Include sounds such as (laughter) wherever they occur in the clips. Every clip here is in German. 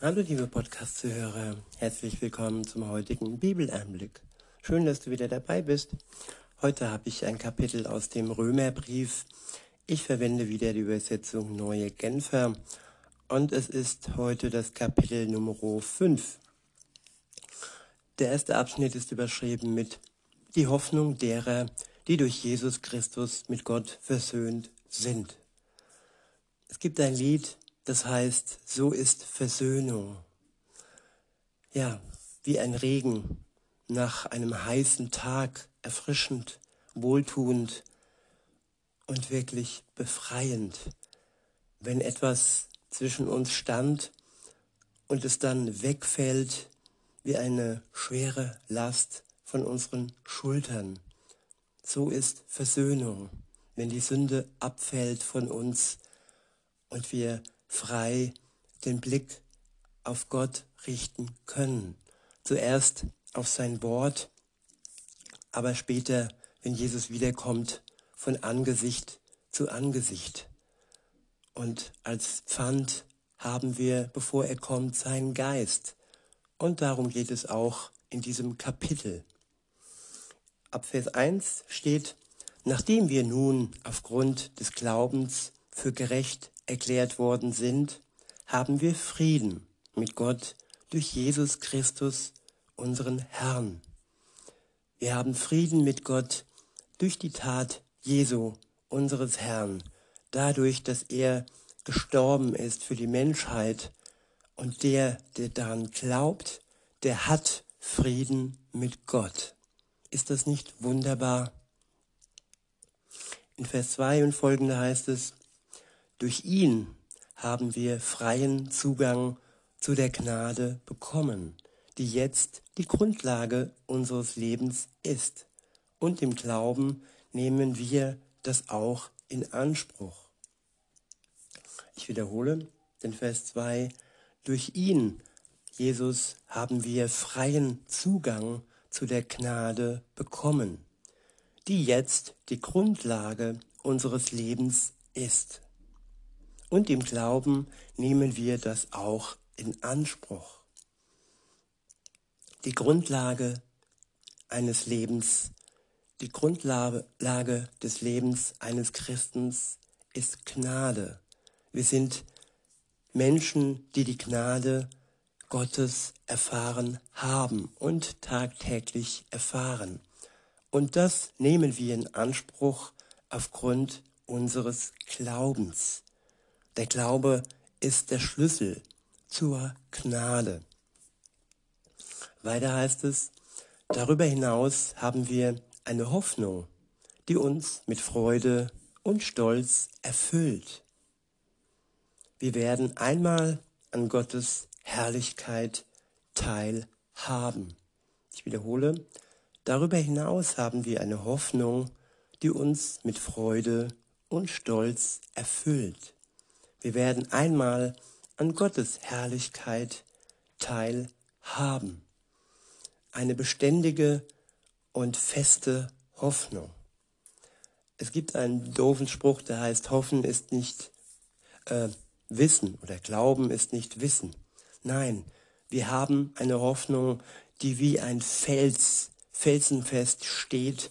Hallo liebe Podcast-Zuhörer, herzlich willkommen zum heutigen Bibeleinblick. Schön, dass du wieder dabei bist. Heute habe ich ein Kapitel aus dem Römerbrief. Ich verwende wieder die Übersetzung Neue Genfer und es ist heute das Kapitel Nummer 5. Der erste Abschnitt ist überschrieben mit Die Hoffnung derer, die durch Jesus Christus mit Gott versöhnt sind. Es gibt ein Lied, das heißt, so ist Versöhnung. Ja, wie ein Regen nach einem heißen Tag, erfrischend, wohltuend und wirklich befreiend. Wenn etwas zwischen uns stand und es dann wegfällt wie eine schwere Last von unseren Schultern. So ist Versöhnung, wenn die Sünde abfällt von uns und wir frei den Blick auf Gott richten können. Zuerst auf sein Wort, aber später, wenn Jesus wiederkommt, von Angesicht zu Angesicht. Und als Pfand haben wir, bevor er kommt, seinen Geist. Und darum geht es auch in diesem Kapitel. Ab Vers 1 steht, nachdem wir nun aufgrund des Glaubens für gerecht erklärt worden sind, haben wir Frieden mit Gott durch Jesus Christus, unseren Herrn. Wir haben Frieden mit Gott durch die Tat Jesu, unseres Herrn, dadurch, dass er gestorben ist für die Menschheit und der, der daran glaubt, der hat Frieden mit Gott. Ist das nicht wunderbar? In Vers 2 und folgende heißt es, durch ihn haben wir freien Zugang zu der Gnade bekommen, die jetzt die Grundlage unseres Lebens ist. Und im Glauben nehmen wir das auch in Anspruch. Ich wiederhole den Vers 2. Durch ihn, Jesus, haben wir freien Zugang zu der Gnade bekommen, die jetzt die Grundlage unseres Lebens ist. Und im Glauben nehmen wir das auch in Anspruch. Die Grundlage eines Lebens, die Grundlage des Lebens eines Christens ist Gnade. Wir sind Menschen, die die Gnade Gottes erfahren haben und tagtäglich erfahren. Und das nehmen wir in Anspruch aufgrund unseres Glaubens. Der Glaube ist der Schlüssel zur Gnade. Weiter heißt es, darüber hinaus haben wir eine Hoffnung, die uns mit Freude und Stolz erfüllt. Wir werden einmal an Gottes Herrlichkeit teilhaben. Ich wiederhole, darüber hinaus haben wir eine Hoffnung, die uns mit Freude und Stolz erfüllt. Wir werden einmal an Gottes Herrlichkeit teilhaben. Eine beständige und feste Hoffnung. Es gibt einen doofen Spruch, der heißt, Hoffen ist nicht äh, Wissen oder Glauben ist nicht Wissen. Nein, wir haben eine Hoffnung, die wie ein Fels, felsenfest steht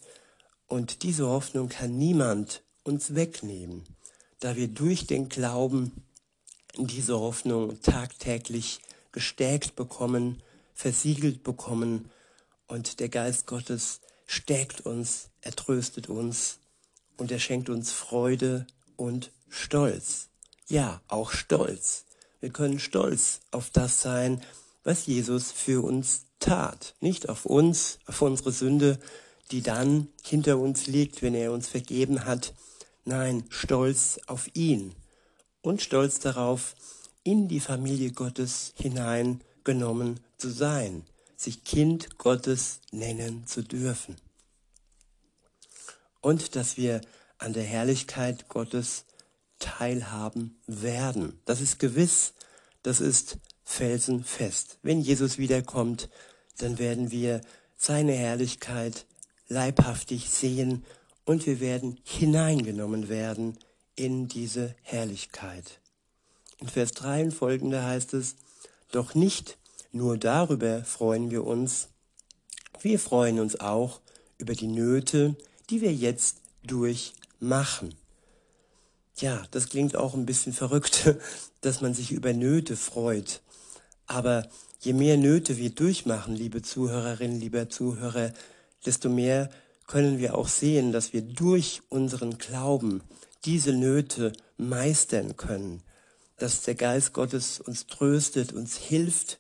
und diese Hoffnung kann niemand uns wegnehmen da wir durch den Glauben diese Hoffnung tagtäglich gestärkt bekommen, versiegelt bekommen und der Geist Gottes stärkt uns, er tröstet uns und er schenkt uns Freude und Stolz. Ja, auch Stolz. Wir können stolz auf das sein, was Jesus für uns tat. Nicht auf uns, auf unsere Sünde, die dann hinter uns liegt, wenn er uns vergeben hat, Nein, stolz auf ihn und stolz darauf, in die Familie Gottes hineingenommen zu sein, sich Kind Gottes nennen zu dürfen. Und dass wir an der Herrlichkeit Gottes teilhaben werden. Das ist gewiss, das ist felsenfest. Wenn Jesus wiederkommt, dann werden wir seine Herrlichkeit leibhaftig sehen und wir werden hineingenommen werden in diese Herrlichkeit. In Vers 3 und folgende heißt es, Doch nicht nur darüber freuen wir uns, wir freuen uns auch über die Nöte, die wir jetzt durchmachen. Ja, das klingt auch ein bisschen verrückt, (laughs) dass man sich über Nöte freut. Aber je mehr Nöte wir durchmachen, liebe Zuhörerinnen, lieber Zuhörer, desto mehr können wir auch sehen, dass wir durch unseren Glauben diese Nöte meistern können, dass der Geist Gottes uns tröstet, uns hilft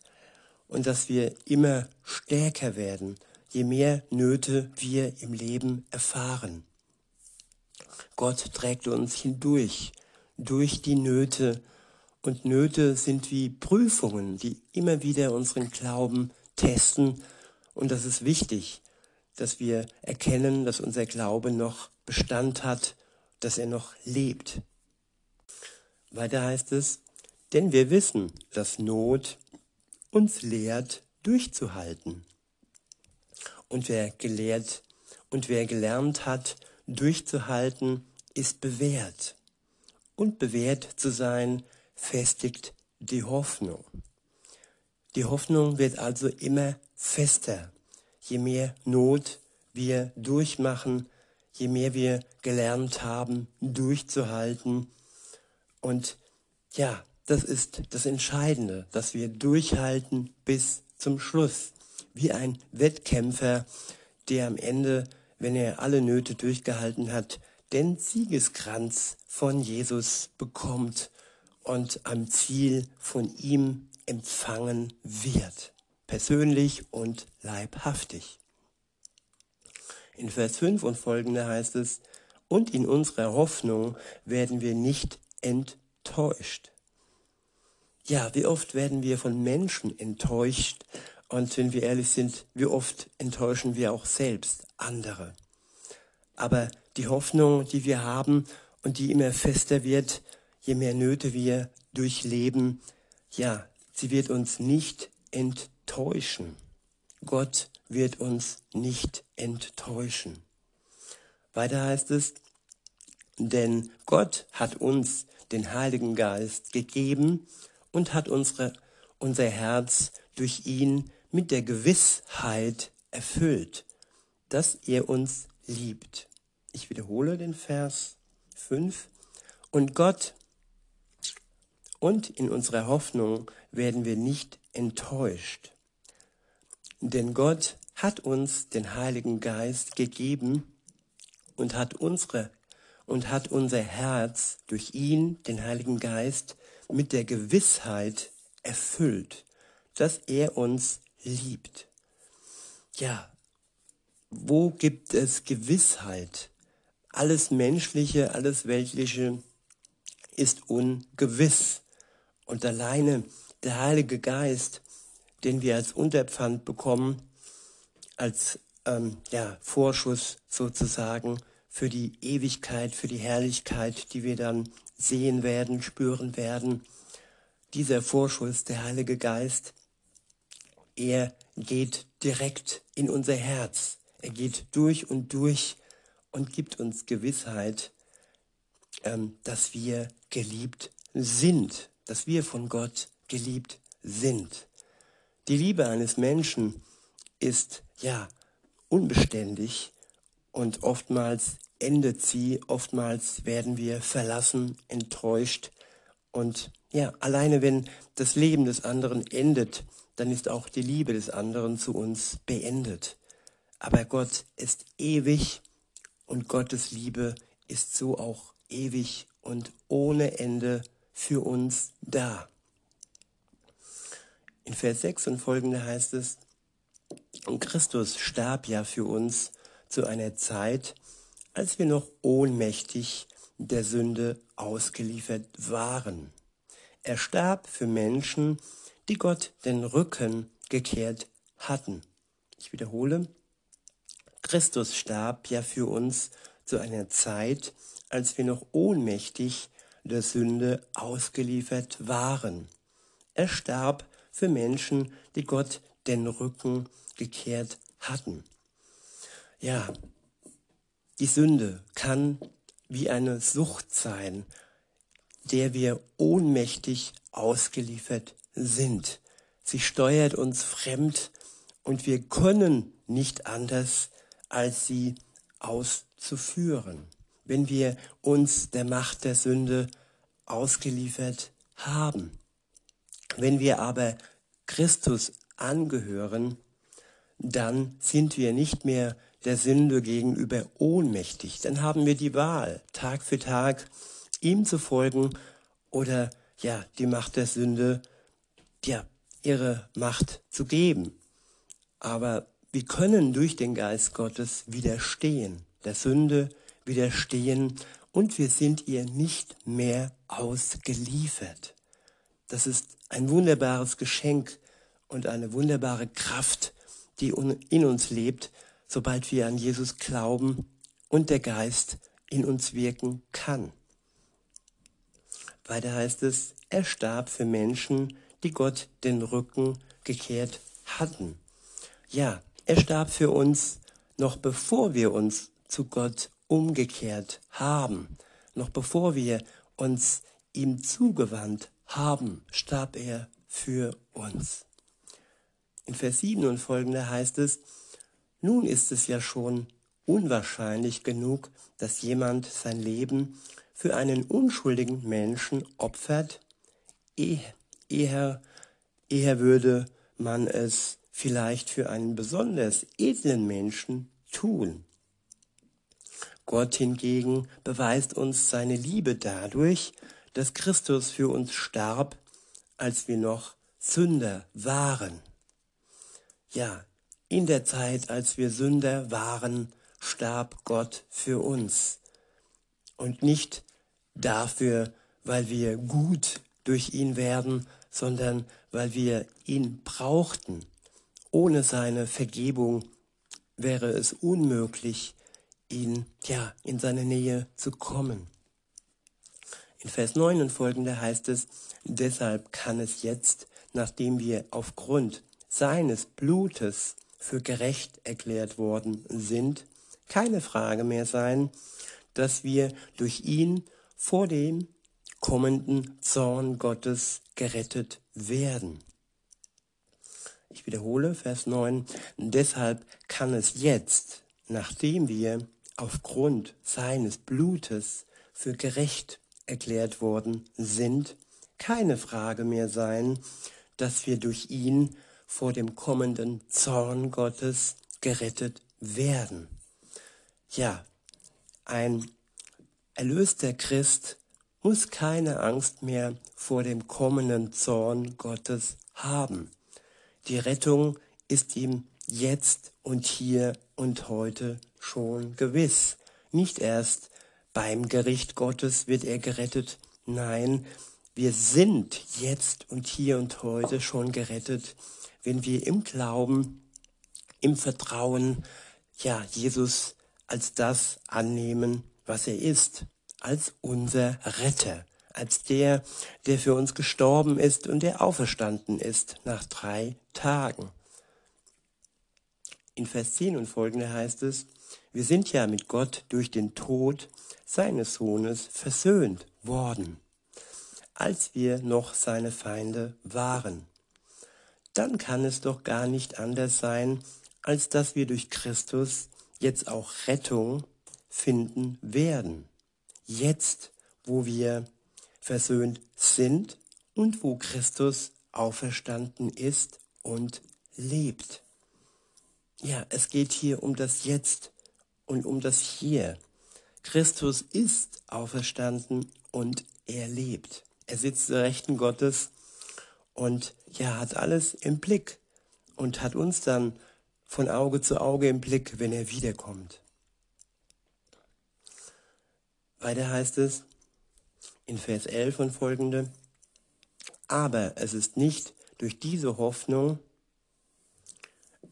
und dass wir immer stärker werden, je mehr Nöte wir im Leben erfahren. Gott trägt uns hindurch, durch die Nöte. Und Nöte sind wie Prüfungen, die immer wieder unseren Glauben testen. Und das ist wichtig, dass wir erkennen, dass unser Glaube noch Bestand hat, dass er noch lebt. Weiter heißt es, denn wir wissen, dass Not uns lehrt, durchzuhalten. Und wer gelehrt und wer gelernt hat, durchzuhalten, ist bewährt. Und bewährt zu sein, festigt die Hoffnung. Die Hoffnung wird also immer fester, je mehr Not wir durchmachen, je mehr wir gelernt haben, durchzuhalten. Und ja, das ist das Entscheidende, dass wir durchhalten bis zum Schluss. Wie ein Wettkämpfer, der am Ende wenn er alle Nöte durchgehalten hat, den Siegeskranz von Jesus bekommt und am Ziel von ihm empfangen wird, persönlich und leibhaftig. In Vers 5 und folgende heißt es, und in unserer Hoffnung werden wir nicht enttäuscht. Ja, wie oft werden wir von Menschen enttäuscht und wenn wir ehrlich sind, wie oft enttäuschen wir auch selbst andere. Aber die Hoffnung, die wir haben und die immer fester wird, je mehr Nöte wir durchleben, ja, sie wird uns nicht enttäuschen. Gott wird uns nicht enttäuschen. Weiter heißt es, denn Gott hat uns den Heiligen Geist gegeben und hat unsere, unser Herz durch ihn mit der Gewissheit erfüllt, dass er uns liebt. Ich wiederhole den Vers 5. Und Gott und in unserer Hoffnung werden wir nicht enttäuscht. Denn Gott hat uns den Heiligen Geist gegeben und hat unsere und hat unser Herz durch ihn, den Heiligen Geist, mit der Gewissheit erfüllt, dass er uns liebt. Ja, wo gibt es Gewissheit? Alles Menschliche, alles Weltliche ist ungewiss. Und alleine der Heilige Geist, den wir als Unterpfand bekommen, als ähm, ja, Vorschuss sozusagen für die Ewigkeit, für die Herrlichkeit, die wir dann sehen werden, spüren werden. Dieser Vorschuss, der Heilige Geist, er geht direkt in unser Herz. Er geht durch und durch und gibt uns Gewissheit, ähm, dass wir geliebt sind, dass wir von Gott geliebt sind. Die Liebe eines Menschen ist ja unbeständig und oftmals endet sie, oftmals werden wir verlassen, enttäuscht und ja, alleine wenn das Leben des anderen endet, dann ist auch die Liebe des anderen zu uns beendet. Aber Gott ist ewig und Gottes Liebe ist so auch ewig und ohne Ende für uns da. In Vers 6 und folgende heißt es, Christus starb ja für uns zu einer Zeit, als wir noch ohnmächtig der Sünde ausgeliefert waren. Er starb für Menschen, die Gott den Rücken gekehrt hatten. Ich wiederhole, Christus starb ja für uns zu einer Zeit, als wir noch ohnmächtig der Sünde ausgeliefert waren. Er starb für Menschen, die Gott den Rücken gekehrt hatten. Ja, die Sünde kann wie eine Sucht sein, der wir ohnmächtig ausgeliefert sind. sie steuert uns fremd und wir können nicht anders, als sie auszuführen. Wenn wir uns der Macht der Sünde ausgeliefert haben. Wenn wir aber Christus angehören, dann sind wir nicht mehr der Sünde gegenüber ohnmächtig. Dann haben wir die Wahl, Tag für Tag ihm zu folgen oder ja, die Macht der Sünde, ja, ihre Macht zu geben. Aber wir können durch den Geist Gottes widerstehen, der Sünde widerstehen und wir sind ihr nicht mehr ausgeliefert. Das ist ein wunderbares Geschenk und eine wunderbare Kraft, die in uns lebt, sobald wir an Jesus glauben und der Geist in uns wirken kann. Weiter heißt es, er starb für Menschen, die Gott den Rücken gekehrt hatten. Ja, er starb für uns noch bevor wir uns zu Gott umgekehrt haben. Noch bevor wir uns ihm zugewandt haben, starb er für uns. In Vers 7 und folgende heißt es, nun ist es ja schon unwahrscheinlich genug, dass jemand sein Leben für einen unschuldigen Menschen opfert, eher, eher würde man es vielleicht für einen besonders edlen Menschen tun. Gott hingegen beweist uns seine Liebe dadurch, dass Christus für uns starb, als wir noch Sünder waren. Ja, in der Zeit, als wir Sünder waren, starb Gott für uns. Und nicht dafür, weil wir gut durch ihn werden, sondern weil wir ihn brauchten. Ohne seine Vergebung wäre es unmöglich, ihn, ja, in seine Nähe zu kommen. Vers 9 und folgende heißt es, deshalb kann es jetzt, nachdem wir aufgrund seines Blutes für gerecht erklärt worden sind, keine Frage mehr sein, dass wir durch ihn vor dem kommenden Zorn Gottes gerettet werden. Ich wiederhole Vers 9. Deshalb kann es jetzt, nachdem wir aufgrund seines Blutes für gerecht erklärt worden sind, keine Frage mehr sein, dass wir durch ihn vor dem kommenden Zorn Gottes gerettet werden. Ja, ein erlöster Christ muss keine Angst mehr vor dem kommenden Zorn Gottes haben. Die Rettung ist ihm jetzt und hier und heute schon gewiss. Nicht erst beim Gericht Gottes wird er gerettet. Nein, wir sind jetzt und hier und heute schon gerettet, wenn wir im Glauben, im Vertrauen, ja, Jesus als das annehmen, was er ist, als unser Retter, als der, der für uns gestorben ist und der auferstanden ist nach drei Tagen. In Vers 10 und folgende heißt es, wir sind ja mit Gott durch den Tod seines Sohnes versöhnt worden, als wir noch seine Feinde waren. Dann kann es doch gar nicht anders sein, als dass wir durch Christus jetzt auch Rettung finden werden. Jetzt, wo wir versöhnt sind und wo Christus auferstanden ist und lebt. Ja, es geht hier um das Jetzt und um das Hier. Christus ist auferstanden und er lebt. Er sitzt zur Rechten Gottes und ja, hat alles im Blick und hat uns dann von Auge zu Auge im Blick, wenn er wiederkommt. Weiter heißt es in Vers 11 und folgende, aber es ist nicht durch diese Hoffnung,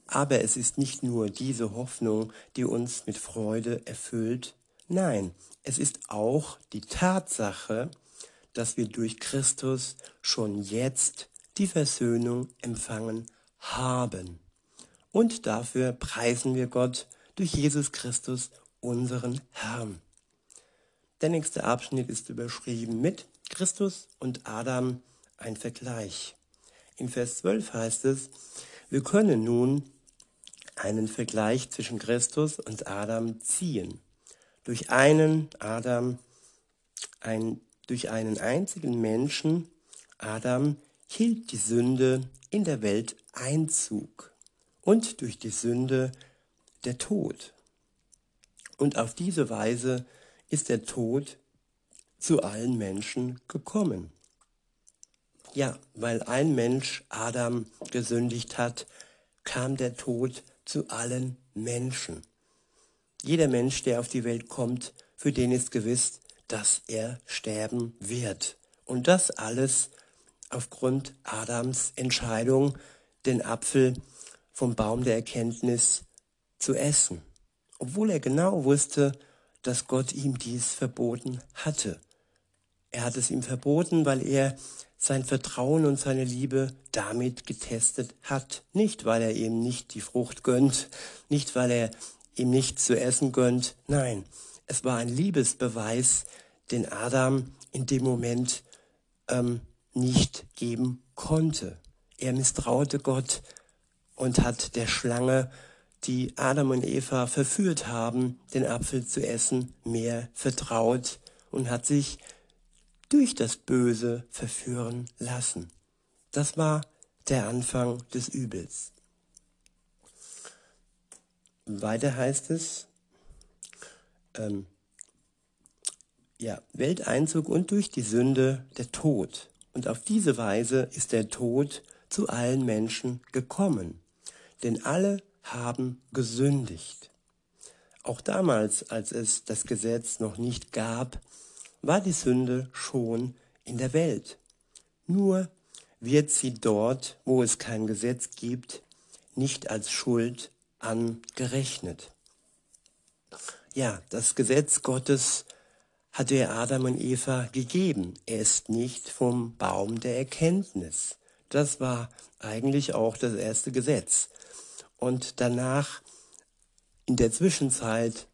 aber es ist nicht nur diese Hoffnung, die uns mit Freude erfüllt, nein, es ist auch die Tatsache, dass wir durch Christus schon jetzt die Versöhnung empfangen haben. Und dafür preisen wir Gott durch Jesus Christus, unseren Herrn. Der nächste Abschnitt ist überschrieben mit Christus und Adam ein Vergleich. In Vers 12 heißt es, wir können nun einen Vergleich zwischen Christus und Adam ziehen. Durch einen Adam, ein, durch einen einzigen Menschen, Adam, hielt die Sünde in der Welt Einzug und durch die Sünde der Tod. Und auf diese Weise ist der Tod zu allen Menschen gekommen. Ja, weil ein Mensch Adam gesündigt hat, kam der Tod zu allen Menschen. Jeder Mensch, der auf die Welt kommt, für den ist gewiss, dass er sterben wird. Und das alles aufgrund Adams Entscheidung, den Apfel vom Baum der Erkenntnis zu essen, obwohl er genau wusste, dass Gott ihm dies verboten hatte. Er hat es ihm verboten, weil er sein Vertrauen und seine Liebe damit getestet hat. Nicht, weil er ihm nicht die Frucht gönnt, nicht, weil er ihm nichts zu essen gönnt. Nein, es war ein Liebesbeweis, den Adam in dem Moment ähm, nicht geben konnte. Er misstraute Gott und hat der Schlange, die Adam und Eva verführt haben, den Apfel zu essen, mehr vertraut und hat sich durch das Böse verführen lassen. Das war der Anfang des Übels. Weiter heißt es, ähm, ja, Welteinzug und durch die Sünde der Tod. Und auf diese Weise ist der Tod zu allen Menschen gekommen. Denn alle haben gesündigt. Auch damals, als es das Gesetz noch nicht gab, war die Sünde schon in der Welt. Nur wird sie dort, wo es kein Gesetz gibt, nicht als Schuld angerechnet. Ja, das Gesetz Gottes hatte er Adam und Eva gegeben. Er ist nicht vom Baum der Erkenntnis. Das war eigentlich auch das erste Gesetz. Und danach, in der Zwischenzeit,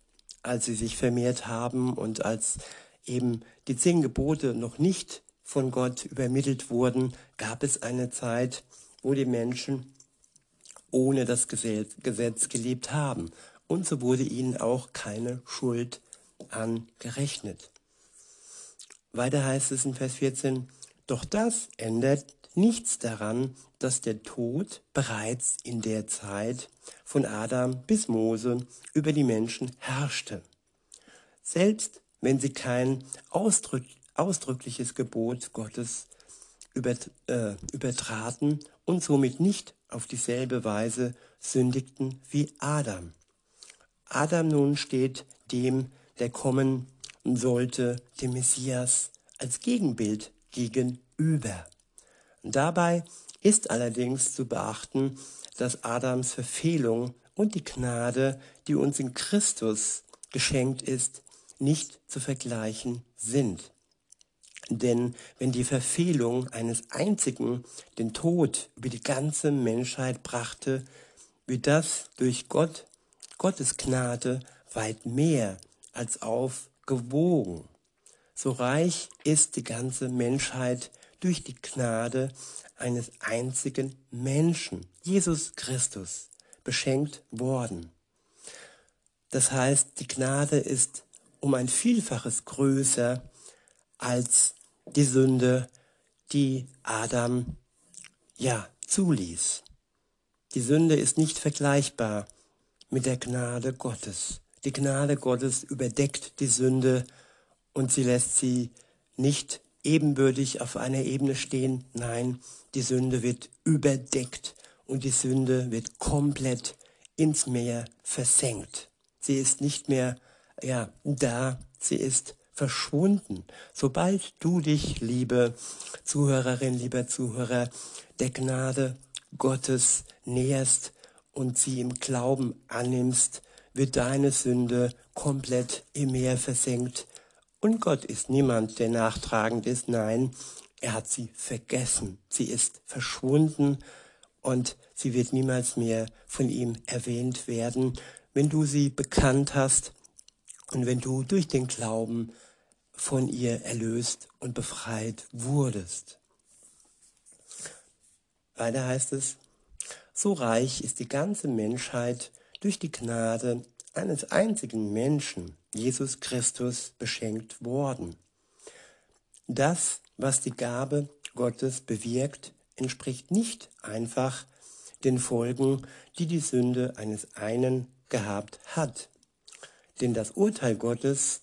als sie sich vermehrt haben und als eben die zehn Gebote noch nicht von Gott übermittelt wurden, gab es eine Zeit, wo die Menschen ohne das Gesetz gelebt haben. Und so wurde ihnen auch keine Schuld angerechnet. Weiter heißt es in Vers 14, doch das ändert nichts daran, dass der Tod bereits in der Zeit von Adam bis Mose über die Menschen herrschte. Selbst wenn sie kein ausdrück, ausdrückliches Gebot Gottes äh, übertraten und somit nicht auf dieselbe Weise sündigten wie Adam. Adam nun steht dem, der kommen sollte dem Messias als Gegenbild gegenüber. Dabei ist allerdings zu beachten, dass Adams Verfehlung und die Gnade, die uns in Christus geschenkt ist, nicht zu vergleichen sind. Denn wenn die Verfehlung eines einzigen den Tod über die ganze Menschheit brachte, wird das durch Gott, Gottes Gnade weit mehr als auf gewogen. So reich ist die ganze Menschheit durch die Gnade eines einzigen Menschen, Jesus Christus, beschenkt worden. Das heißt, die Gnade ist um ein Vielfaches größer als die Sünde, die Adam ja zuließ. Die Sünde ist nicht vergleichbar mit der Gnade Gottes. Die Gnade Gottes überdeckt die Sünde und sie lässt sie nicht ebenbürtig auf einer Ebene stehen. Nein, die Sünde wird überdeckt und die Sünde wird komplett ins Meer versenkt. Sie ist nicht mehr ja, da, sie ist verschwunden. Sobald du dich, liebe Zuhörerin, lieber Zuhörer, der Gnade Gottes näherst und sie im Glauben annimmst, wird deine Sünde komplett im Meer versenkt. Und Gott ist niemand, der nachtragend ist. Nein, er hat sie vergessen. Sie ist verschwunden und sie wird niemals mehr von ihm erwähnt werden, wenn du sie bekannt hast und wenn du durch den Glauben von ihr erlöst und befreit wurdest. Weiter heißt es, so reich ist die ganze Menschheit durch die Gnade eines einzigen Menschen, Jesus Christus, beschenkt worden. Das, was die Gabe Gottes bewirkt, entspricht nicht einfach den Folgen, die die Sünde eines einen gehabt hat. Denn das Urteil Gottes,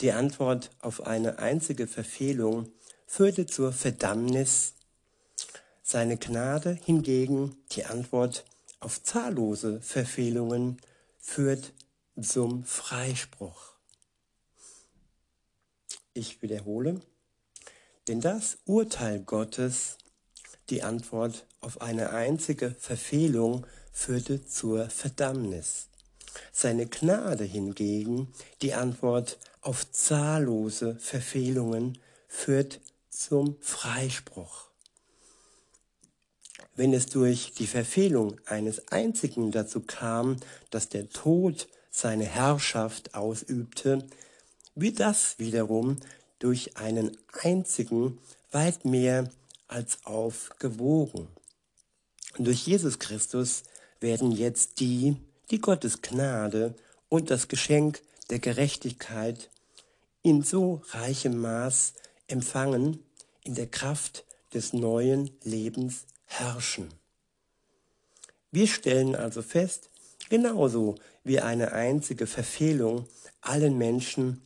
die Antwort auf eine einzige Verfehlung, führte zur Verdammnis. Seine Gnade hingegen, die Antwort auf zahllose Verfehlungen, führt zum Freispruch. Ich wiederhole, denn das Urteil Gottes, die Antwort auf eine einzige Verfehlung, führte zur Verdammnis. Seine Gnade hingegen, die Antwort auf zahllose Verfehlungen, führt zum Freispruch. Wenn es durch die Verfehlung eines einzigen dazu kam, dass der Tod seine Herrschaft ausübte, wird das wiederum durch einen einzigen weit mehr als aufgewogen. Und durch Jesus Christus werden jetzt die, die Gottes Gnade und das Geschenk der Gerechtigkeit in so reichem Maß empfangen, in der Kraft des neuen Lebens herrschen. Wir stellen also fest, genauso wie eine einzige Verfehlung allen Menschen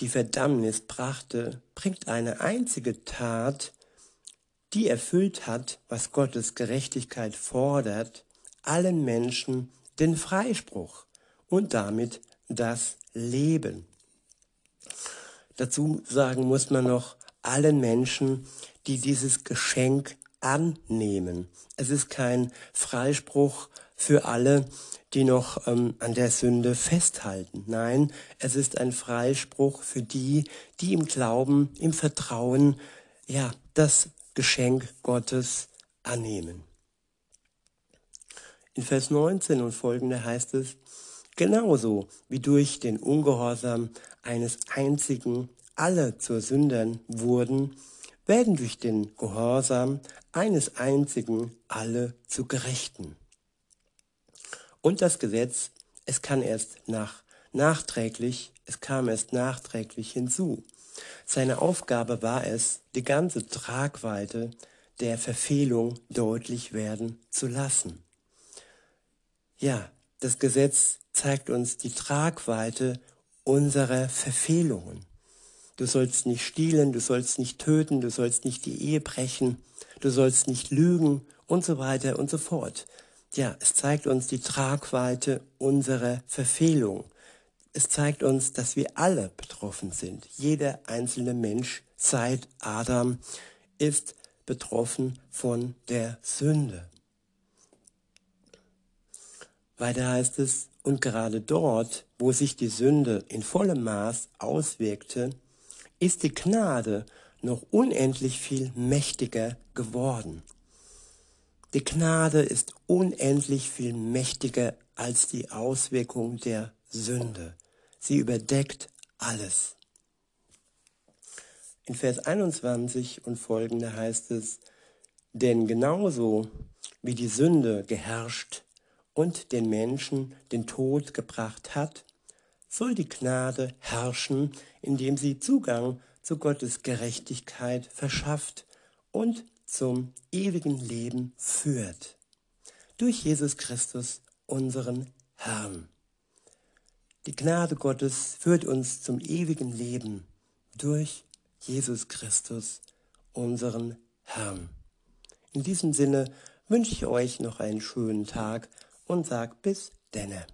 die Verdammnis brachte, bringt eine einzige Tat, die erfüllt hat, was Gottes Gerechtigkeit fordert, allen Menschen den Freispruch und damit das Leben. Dazu sagen muss man noch allen Menschen, die dieses Geschenk annehmen. Es ist kein Freispruch für alle, die noch ähm, an der Sünde festhalten. Nein, es ist ein Freispruch für die, die im Glauben, im Vertrauen, ja, das Geschenk Gottes annehmen. In Vers 19 und folgende heißt es, genauso wie durch den Ungehorsam eines einzigen alle zur Sündern wurden, werden durch den Gehorsam eines einzigen alle zu Gerechten. Und das Gesetz, es kann erst nach, nachträglich, es kam erst nachträglich hinzu. Seine Aufgabe war es, die ganze Tragweite der Verfehlung deutlich werden zu lassen. Ja, das Gesetz zeigt uns die Tragweite unserer Verfehlungen. Du sollst nicht stehlen, du sollst nicht töten, du sollst nicht die Ehe brechen, du sollst nicht lügen und so weiter und so fort. Ja, es zeigt uns die Tragweite unserer Verfehlung. Es zeigt uns, dass wir alle betroffen sind. Jeder einzelne Mensch seit Adam ist betroffen von der Sünde. Weiter heißt es, und gerade dort, wo sich die Sünde in vollem Maß auswirkte, ist die Gnade noch unendlich viel mächtiger geworden. Die Gnade ist unendlich viel mächtiger als die Auswirkung der Sünde. Sie überdeckt alles. In Vers 21 und folgende heißt es, denn genauso wie die Sünde geherrscht und den Menschen den Tod gebracht hat, soll die Gnade herrschen, indem sie Zugang zu Gottes Gerechtigkeit verschafft und zum ewigen Leben führt. Durch Jesus Christus, unseren Herrn. Die Gnade Gottes führt uns zum ewigen Leben durch Jesus Christus, unseren Herrn. In diesem Sinne wünsche ich euch noch einen schönen Tag und sag bis denne.